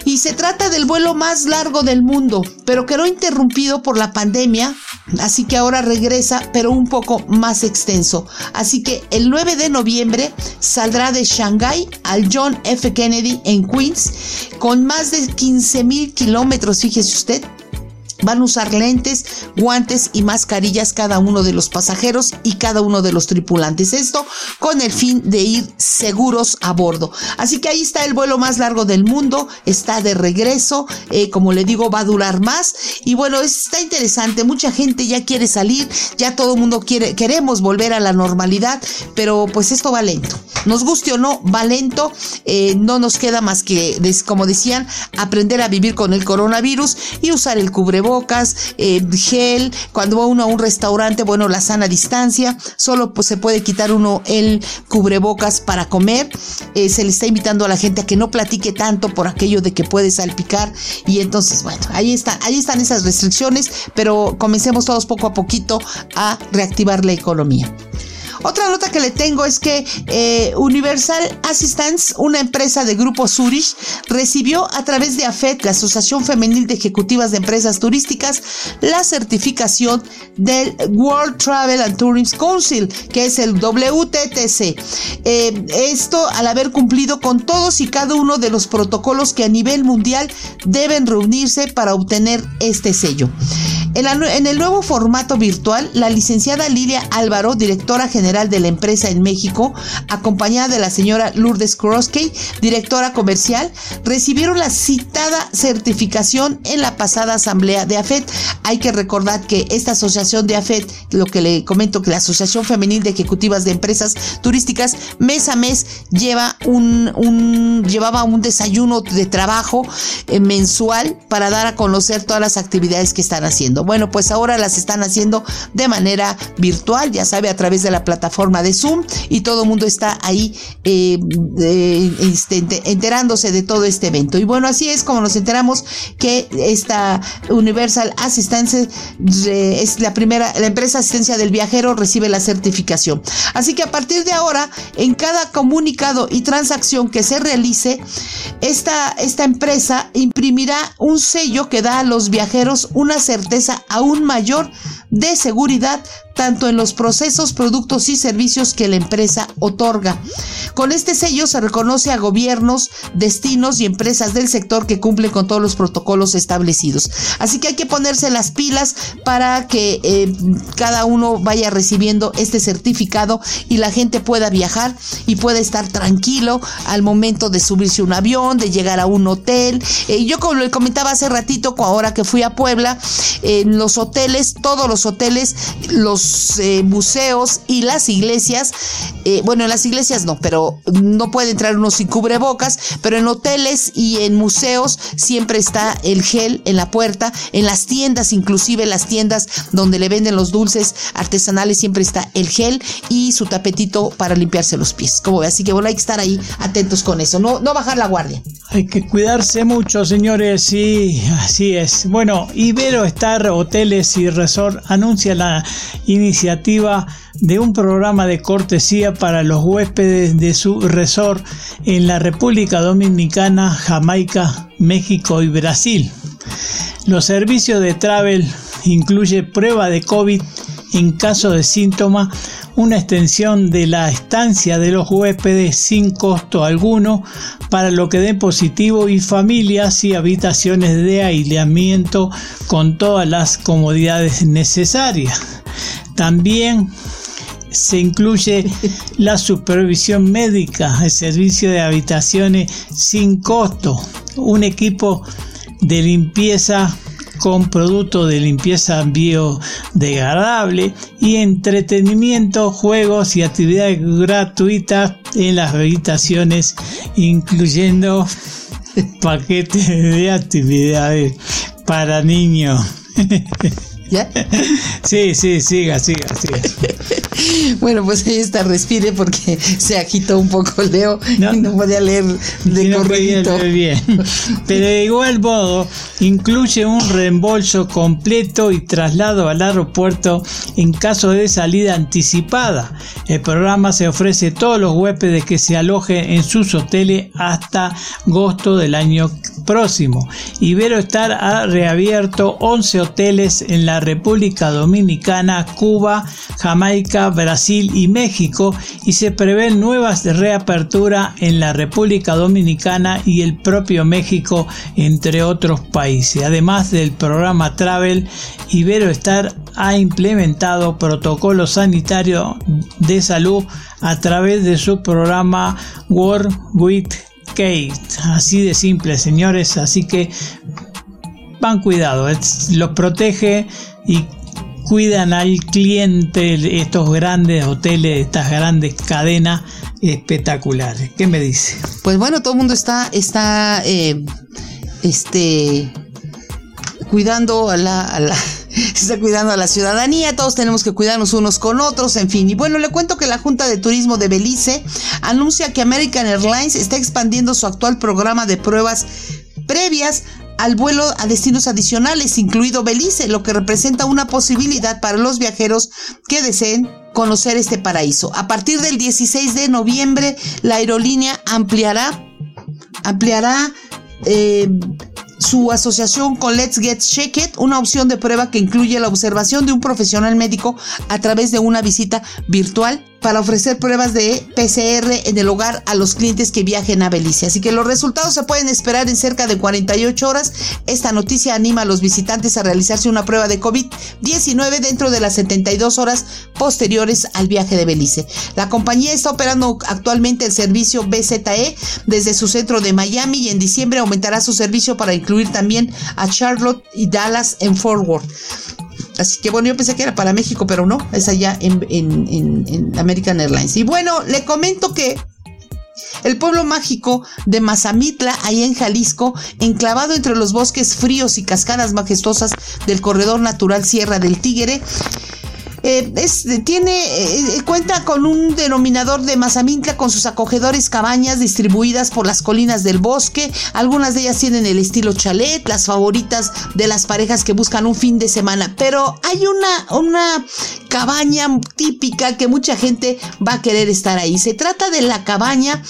y se trata del vuelo más largo del mundo, pero quedó interrumpido por la pandemia, así que ahora regresa, pero un poco más extenso. Así que el 9 de noviembre saldrá de Shanghai al John F. Kennedy en Queens con más de 15 mil kilómetros, fíjese usted, Van a usar lentes, guantes y mascarillas cada uno de los pasajeros y cada uno de los tripulantes. Esto con el fin de ir seguros a bordo. Así que ahí está el vuelo más largo del mundo. Está de regreso. Eh, como le digo, va a durar más. Y bueno, está interesante. Mucha gente ya quiere salir. Ya todo el mundo quiere, queremos volver a la normalidad. Pero pues esto va lento. Nos guste o no, va lento. Eh, no nos queda más que, como decían, aprender a vivir con el coronavirus y usar el cubrebocas bocas, eh, gel, cuando va uno a un restaurante, bueno, la sana distancia, solo pues, se puede quitar uno el cubrebocas para comer, eh, se le está invitando a la gente a que no platique tanto por aquello de que puede salpicar y entonces, bueno, ahí, está, ahí están esas restricciones, pero comencemos todos poco a poquito a reactivar la economía. Otra nota que le tengo es que eh, Universal Assistance, una empresa de grupo Zurich, recibió a través de AFET, la Asociación Femenil de Ejecutivas de Empresas Turísticas, la certificación del World Travel and Tourism Council, que es el WTTC. Eh, esto al haber cumplido con todos y cada uno de los protocolos que a nivel mundial deben reunirse para obtener este sello. En, en el nuevo formato virtual, la licenciada Lidia Álvaro, directora general general de la empresa en México, acompañada de la señora Lourdes Kroskey, directora comercial, recibieron la citada certificación en la pasada asamblea de AFET. Hay que recordar que esta asociación de AFET, lo que le comento que la Asociación Femenil de Ejecutivas de Empresas Turísticas, mes a mes lleva un, llevaba un desayuno de trabajo eh, mensual para dar a conocer todas las actividades que están haciendo. Bueno, pues ahora las están haciendo de manera virtual, ya sabe, a través de la plataforma de Zoom y todo el mundo está ahí eh, este, enterándose de todo este evento. Y bueno, así es como nos enteramos que esta Universal Assistance es la primera, la empresa asistencia del viajero recibe la certificación. Así que a partir de ahora, en cada comunicado y transacción que se realice, esta, esta empresa imprimirá un sello que da a los viajeros una certeza aún mayor de seguridad tanto en los procesos, productos y servicios que la empresa otorga. Con este sello se reconoce a gobiernos, destinos y empresas del sector que cumplen con todos los protocolos establecidos. Así que hay que ponerse las pilas para que eh, cada uno vaya recibiendo este certificado y la gente pueda viajar y pueda estar tranquilo al momento de subirse un avión, de llegar a un hotel. Eh, yo como le comentaba hace ratito, ahora que fui a Puebla, en los hoteles, todos los hoteles, los eh, museos y las iglesias, eh, bueno, en las iglesias no, pero no puede entrar uno sin cubrebocas, pero en hoteles y en museos siempre está el gel en la puerta, en las tiendas, inclusive las tiendas donde le venden los dulces artesanales, siempre está el gel y su tapetito para limpiarse los pies. Como ve, así que bueno, hay que estar ahí atentos con eso, no, no bajar la guardia. Hay que cuidarse mucho, señores, sí, así es. Bueno, Ibero Star Hoteles y Resort anuncia la iniciativa de un programa de cortesía para los huéspedes de su resort en la República Dominicana, Jamaica, México y Brasil. Los servicios de travel incluye prueba de COVID en caso de síntoma, una extensión de la estancia de los huéspedes sin costo alguno para lo que den positivo y familias y habitaciones de aislamiento con todas las comodidades necesarias. También se incluye la supervisión médica, el servicio de habitaciones sin costo, un equipo de limpieza con productos de limpieza biodegradable y entretenimiento, juegos y actividades gratuitas en las habitaciones, incluyendo paquetes de actividades para niños. [LAUGHS] ¿Ya? [LAUGHS] Sí, sí, siga, siga, siga. [LAUGHS] Bueno, pues ahí está, respire porque se agitó un poco Leo no, y no podía leer de no bien. Pero de igual modo, incluye un reembolso completo y traslado al aeropuerto en caso de salida anticipada. El programa se ofrece a todos los huéspedes que se alojen en sus hoteles hasta agosto del año próximo. Ibero Star ha reabierto 11 hoteles en la República Dominicana, Cuba, Jamaica, Brasil y México y se prevén nuevas reapertura en la República Dominicana y el propio México, entre otros países. Además del programa Travel, Iberoestar ha implementado protocolos sanitarios de salud a través de su programa World with Kate. Así de simple, señores. Así que van cuidado, los protege y cuidan al cliente estos grandes hoteles, estas grandes cadenas espectaculares. ¿Qué me dice? Pues bueno, todo el mundo está, está eh, este, cuidando a la, a la [LAUGHS] está cuidando a la ciudadanía, todos tenemos que cuidarnos unos con otros, en fin. Y bueno, le cuento que la Junta de Turismo de Belice anuncia que American Airlines está expandiendo su actual programa de pruebas previas al vuelo a destinos adicionales, incluido Belice, lo que representa una posibilidad para los viajeros que deseen conocer este paraíso. A partir del 16 de noviembre, la aerolínea ampliará, ampliará eh, su asociación con Let's Get Checked, una opción de prueba que incluye la observación de un profesional médico a través de una visita virtual para ofrecer pruebas de PCR en el hogar a los clientes que viajen a Belice. Así que los resultados se pueden esperar en cerca de 48 horas. Esta noticia anima a los visitantes a realizarse una prueba de COVID-19 dentro de las 72 horas posteriores al viaje de Belice. La compañía está operando actualmente el servicio BZE desde su centro de Miami y en diciembre aumentará su servicio para incluir también a Charlotte y Dallas en Fort Worth. Así que bueno, yo pensé que era para México, pero no, es allá en, en, American Airlines. Y bueno, le comento que el pueblo mágico de Mazamitla, ahí en Jalisco, enclavado entre los bosques fríos y cascadas majestuosas del corredor natural Sierra del Tigre, eh, tiene, eh, cuenta con un denominador de Mazamintla con sus acogedores cabañas distribuidas por las colinas del bosque. Algunas de ellas tienen el estilo chalet, las favoritas de las parejas que buscan un fin de semana. Pero hay una, una cabaña típica que mucha gente va a querer estar ahí. Se trata de la cabaña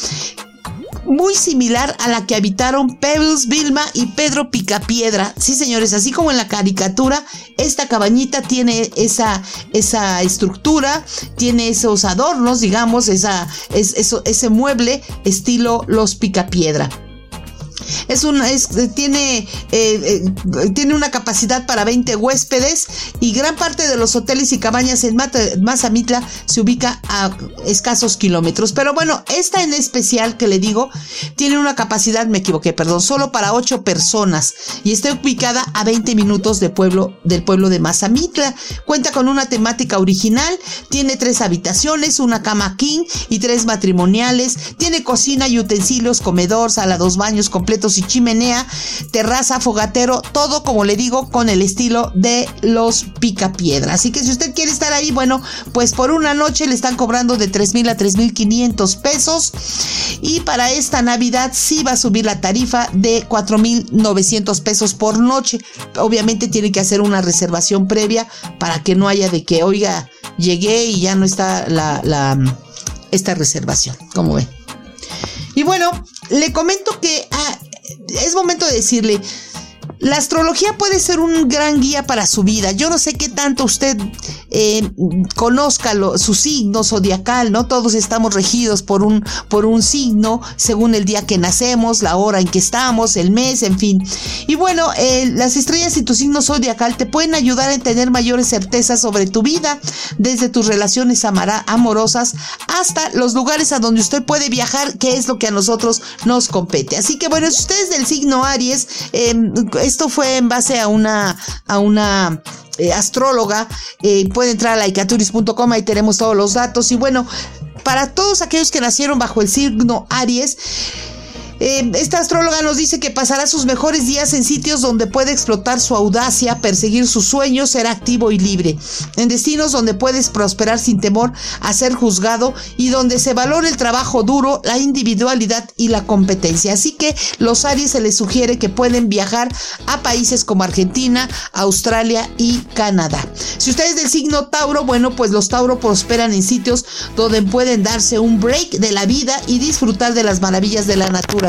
muy similar a la que habitaron Pebbles, Vilma y Pedro Picapiedra. Sí, señores, así como en la caricatura, esta cabañita tiene esa, esa estructura, tiene esos adornos, digamos, esa, es, ese mueble estilo Los Picapiedra. Es una, es, tiene, eh, eh, tiene una capacidad para 20 huéspedes y gran parte de los hoteles y cabañas en Mazamitla se ubica a escasos kilómetros. Pero bueno, esta en especial que le digo tiene una capacidad, me equivoqué, perdón, solo para 8 personas y está ubicada a 20 minutos de pueblo, del pueblo de Mazamitla. Cuenta con una temática original, tiene tres habitaciones, una cama king y tres matrimoniales, tiene cocina y utensilios, comedor, sala, dos baños completos y chimenea, terraza, fogatero, todo como le digo con el estilo de los picapiedra. Así que si usted quiere estar ahí, bueno, pues por una noche le están cobrando de 3 mil a 3 mil 500 pesos y para esta Navidad sí va a subir la tarifa de 4 mil 900 pesos por noche. Obviamente tiene que hacer una reservación previa para que no haya de que, oiga, llegué y ya no está la, esta reservación. como ve? Y bueno, le comento que ah, es momento de decirle, la astrología puede ser un gran guía para su vida. Yo no sé qué tanto usted eh, conozca su signo zodiacal, ¿no? Todos estamos regidos por un, por un signo según el día que nacemos, la hora en que estamos, el mes, en fin. Y bueno, eh, las estrellas y tu signo zodiacal te pueden ayudar a tener mayores certezas sobre tu vida, desde tus relaciones amorosas hasta los lugares a donde usted puede viajar, que es lo que a nosotros nos compete. Así que bueno, si usted es del signo Aries, eh, esto fue en base a una, a una eh, astróloga. Eh, puede entrar a laicaturis.com, ahí tenemos todos los datos. Y bueno, para todos aquellos que nacieron bajo el signo Aries, eh, esta astróloga nos dice que pasará sus mejores días en sitios donde puede explotar su audacia, perseguir sus sueños, ser activo y libre. En destinos donde puedes prosperar sin temor a ser juzgado y donde se valora el trabajo duro, la individualidad y la competencia. Así que los Aries se les sugiere que pueden viajar a países como Argentina, Australia y Canadá. Si ustedes del signo Tauro, bueno, pues los Tauro prosperan en sitios donde pueden darse un break de la vida y disfrutar de las maravillas de la naturaleza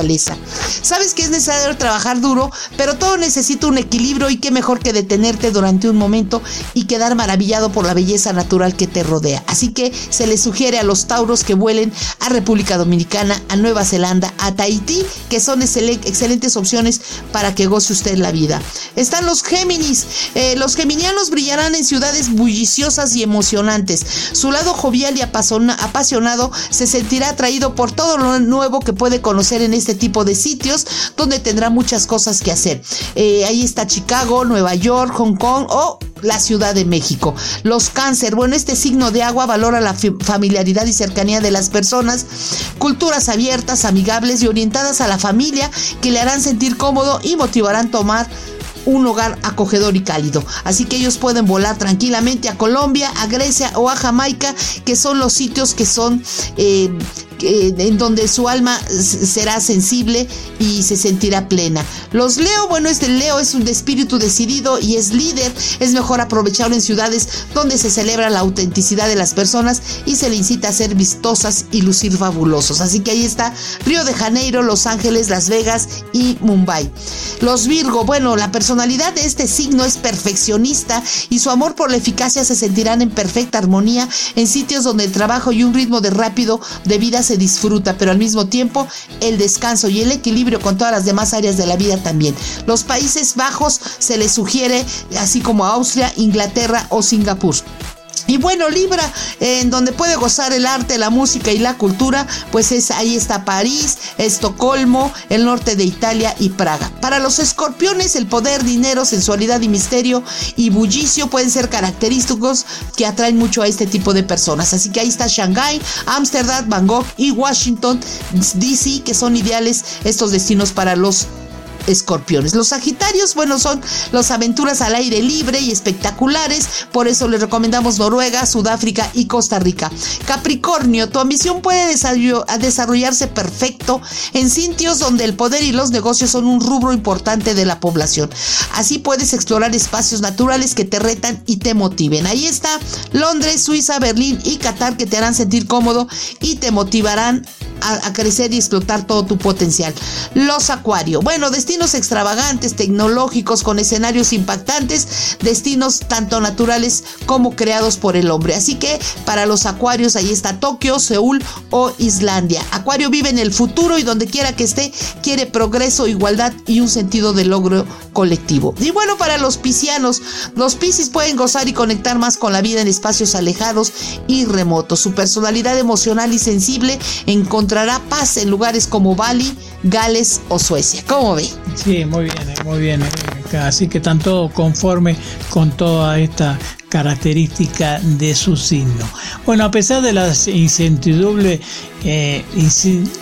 Sabes que es necesario trabajar duro, pero todo necesita un equilibrio y qué mejor que detenerte durante un momento y quedar maravillado por la belleza natural que te rodea. Así que se les sugiere a los tauros que vuelen a República Dominicana, a Nueva Zelanda, a Tahití, que son excelentes opciones para que goce usted la vida. Están los Géminis. Eh, los geminianos brillarán en ciudades bulliciosas y emocionantes. Su lado jovial y apasionado se sentirá atraído por todo lo nuevo que puede conocer en este este tipo de sitios donde tendrá muchas cosas que hacer. Eh, ahí está Chicago, Nueva York, Hong Kong o la Ciudad de México. Los cáncer, bueno, este signo de agua valora la familiaridad y cercanía de las personas, culturas abiertas, amigables y orientadas a la familia que le harán sentir cómodo y motivarán tomar un hogar acogedor y cálido. Así que ellos pueden volar tranquilamente a Colombia, a Grecia o a Jamaica, que son los sitios que son eh, en donde su alma será sensible y se sentirá plena. Los Leo, bueno, este Leo es un espíritu decidido y es líder. Es mejor aprovecharlo en ciudades donde se celebra la autenticidad de las personas y se le incita a ser vistosas y lucir fabulosos. Así que ahí está Río de Janeiro, Los Ángeles, Las Vegas y Mumbai. Los Virgo, bueno, la personalidad de este signo es perfeccionista y su amor por la eficacia se sentirán en perfecta armonía en sitios donde el trabajo y un ritmo de rápido de vida se disfruta, pero al mismo tiempo el descanso y el equilibrio con todas las demás áreas de la vida también. Los Países Bajos se les sugiere, así como Austria, Inglaterra o Singapur. Y bueno, Libra, en donde puede gozar el arte, la música y la cultura, pues es ahí está París, Estocolmo, el norte de Italia y Praga. Para los escorpiones, el poder, dinero, sensualidad y misterio y bullicio pueden ser característicos que atraen mucho a este tipo de personas. Así que ahí está Shanghai, Ámsterdam, Bangkok y Washington, DC, que son ideales estos destinos para los escorpiones. Los Sagitarios, bueno, son las aventuras al aire libre y espectaculares, por eso les recomendamos Noruega, Sudáfrica y Costa Rica. Capricornio, tu ambición puede desarrollarse perfecto en sitios donde el poder y los negocios son un rubro importante de la población. Así puedes explorar espacios naturales que te retan y te motiven. Ahí está Londres, Suiza, Berlín y Qatar que te harán sentir cómodo y te motivarán a, crecer y explotar todo tu potencial. Los Acuario, bueno, destinos extravagantes, tecnológicos, con escenarios impactantes, destinos tanto naturales como creados por el hombre. Así que para los Acuarios ahí está Tokio, Seúl o Islandia. Acuario vive en el futuro y donde quiera que esté quiere progreso, igualdad y un sentido de logro colectivo. Y bueno, para los piscianos, los piscis pueden gozar y conectar más con la vida en espacios alejados y remotos. Su personalidad emocional y sensible encontrará paz en lugares como Bali, Gales o Suecia. ¿Cómo ve? Sí, muy bien, eh, muy bien. Eh, así que están todos conformes con toda esta característica de su signo. Bueno, a pesar de las incertidumbres, eh,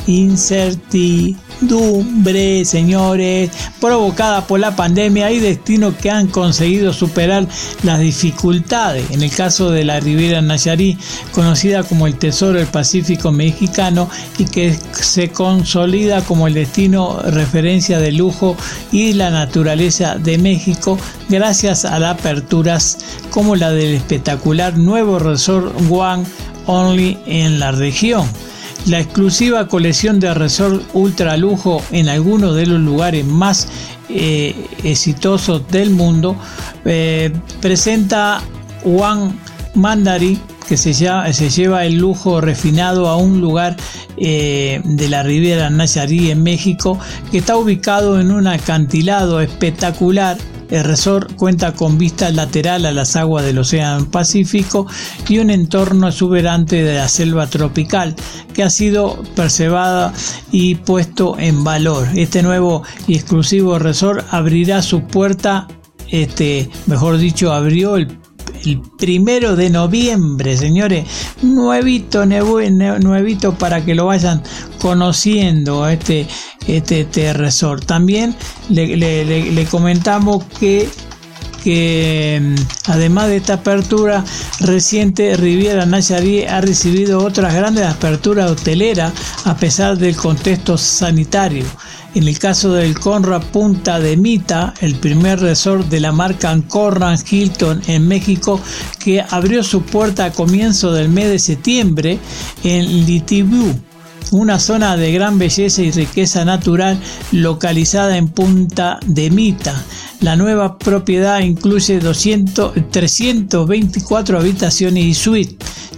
incertidumbre, señores, provocada por la pandemia, hay destinos que han conseguido superar las dificultades. En el caso de la Riviera Nayarí, conocida como el Tesoro del Pacífico Mexicano y que se consolida como el destino referencia de lujo y la naturaleza de México, gracias a las aperturas como la del espectacular nuevo resort One Only en la región. La exclusiva colección de resort ultra lujo en algunos de los lugares más eh, exitosos del mundo eh, presenta One Mandari que se, lleva el lujo refinado a un lugar eh, de la Riviera Nayarí en México que está ubicado en un acantilado espectacular el resort cuenta con vista lateral a las aguas del Océano Pacífico y un entorno exuberante de la selva tropical que ha sido preservada y puesto en valor. Este nuevo y exclusivo resort abrirá su puerta, este, mejor dicho, abrió el el primero de noviembre, señores. Nuevito, nuevito para que lo vayan conociendo este, este, este resort. También le, comentamos que que mm, además de esta apertura reciente, Riviera Nayarí ha recibido otras grandes aperturas hoteleras a pesar del contexto sanitario. En el caso del Conrad Punta de Mita, el primer resort de la marca Conrad Hilton en México, que abrió su puerta a comienzo del mes de septiembre en Litibú, una zona de gran belleza y riqueza natural localizada en Punta de Mita. La nueva propiedad incluye 200, 324 habitaciones y suites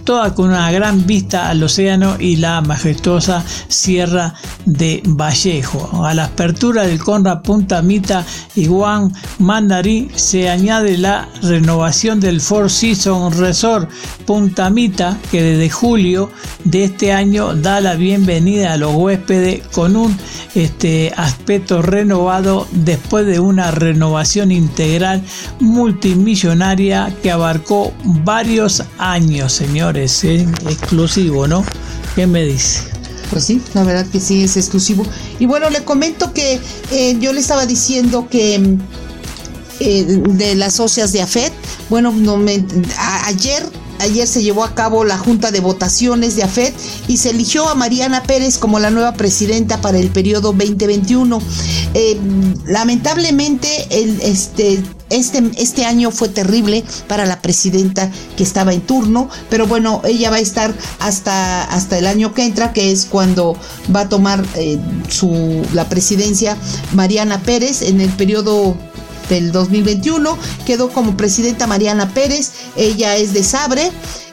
toda con una gran vista al océano y la majestuosa Sierra de Vallejo. A la apertura del Conrad Punta Mita y Juan Mandarí se añade la renovación del Four Seasons Resort Punta Mita que desde julio de este año da la bienvenida a los huéspedes con un este, aspecto renovado después de una renovación integral multimillonaria que abarcó varios años, señores es exclusivo, ¿no? ¿Qué me dice? Pues sí, la verdad que sí es exclusivo. Y bueno, le comento que eh, yo le estaba diciendo que eh, de las socias de AFED, bueno, no me, ayer ayer se llevó a cabo la junta de votaciones de AFED y se eligió a Mariana Pérez como la nueva presidenta para el periodo 2021. Eh, lamentablemente, el, este, este, este año fue terrible para la presidenta que estaba en turno, pero bueno, ella va a estar hasta, hasta el año que entra, que es cuando va a tomar eh, su, la presidencia Mariana Pérez en el periodo del 2021. Quedó como presidenta Mariana Pérez, ella es de Sabre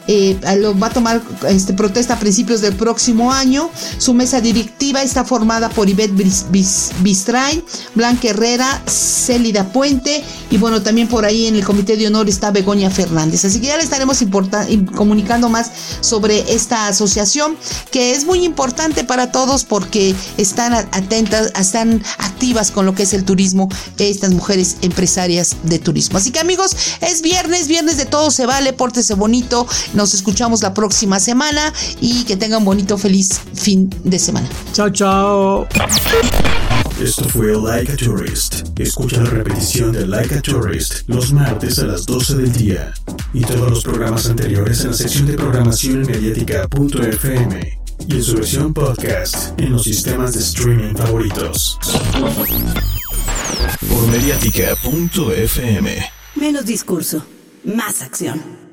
eh, lo va a tomar este, protesta a principios del próximo año. Su mesa directiva está formada por Ivette Bistray, Blanca Herrera, Célida Puente y bueno, también por ahí en el comité de honor está Begoña Fernández. Así que ya le estaremos comunicando más sobre esta asociación que es muy importante para todos porque están atentas, están activas con lo que es el turismo, estas mujeres empresarias de turismo. Así que amigos, es viernes, viernes de todo se vale, pórtese bonito. Nos escuchamos la próxima semana y que tengan un bonito, feliz fin de semana. Chao, chao. Esto fue Like a Tourist. Escucha la repetición de Like a Tourist los martes a las 12 del día y todos los programas anteriores en la sección de programación en mediática.fm y en su versión podcast en los sistemas de streaming favoritos. Por mediática.fm. Menos discurso, más acción.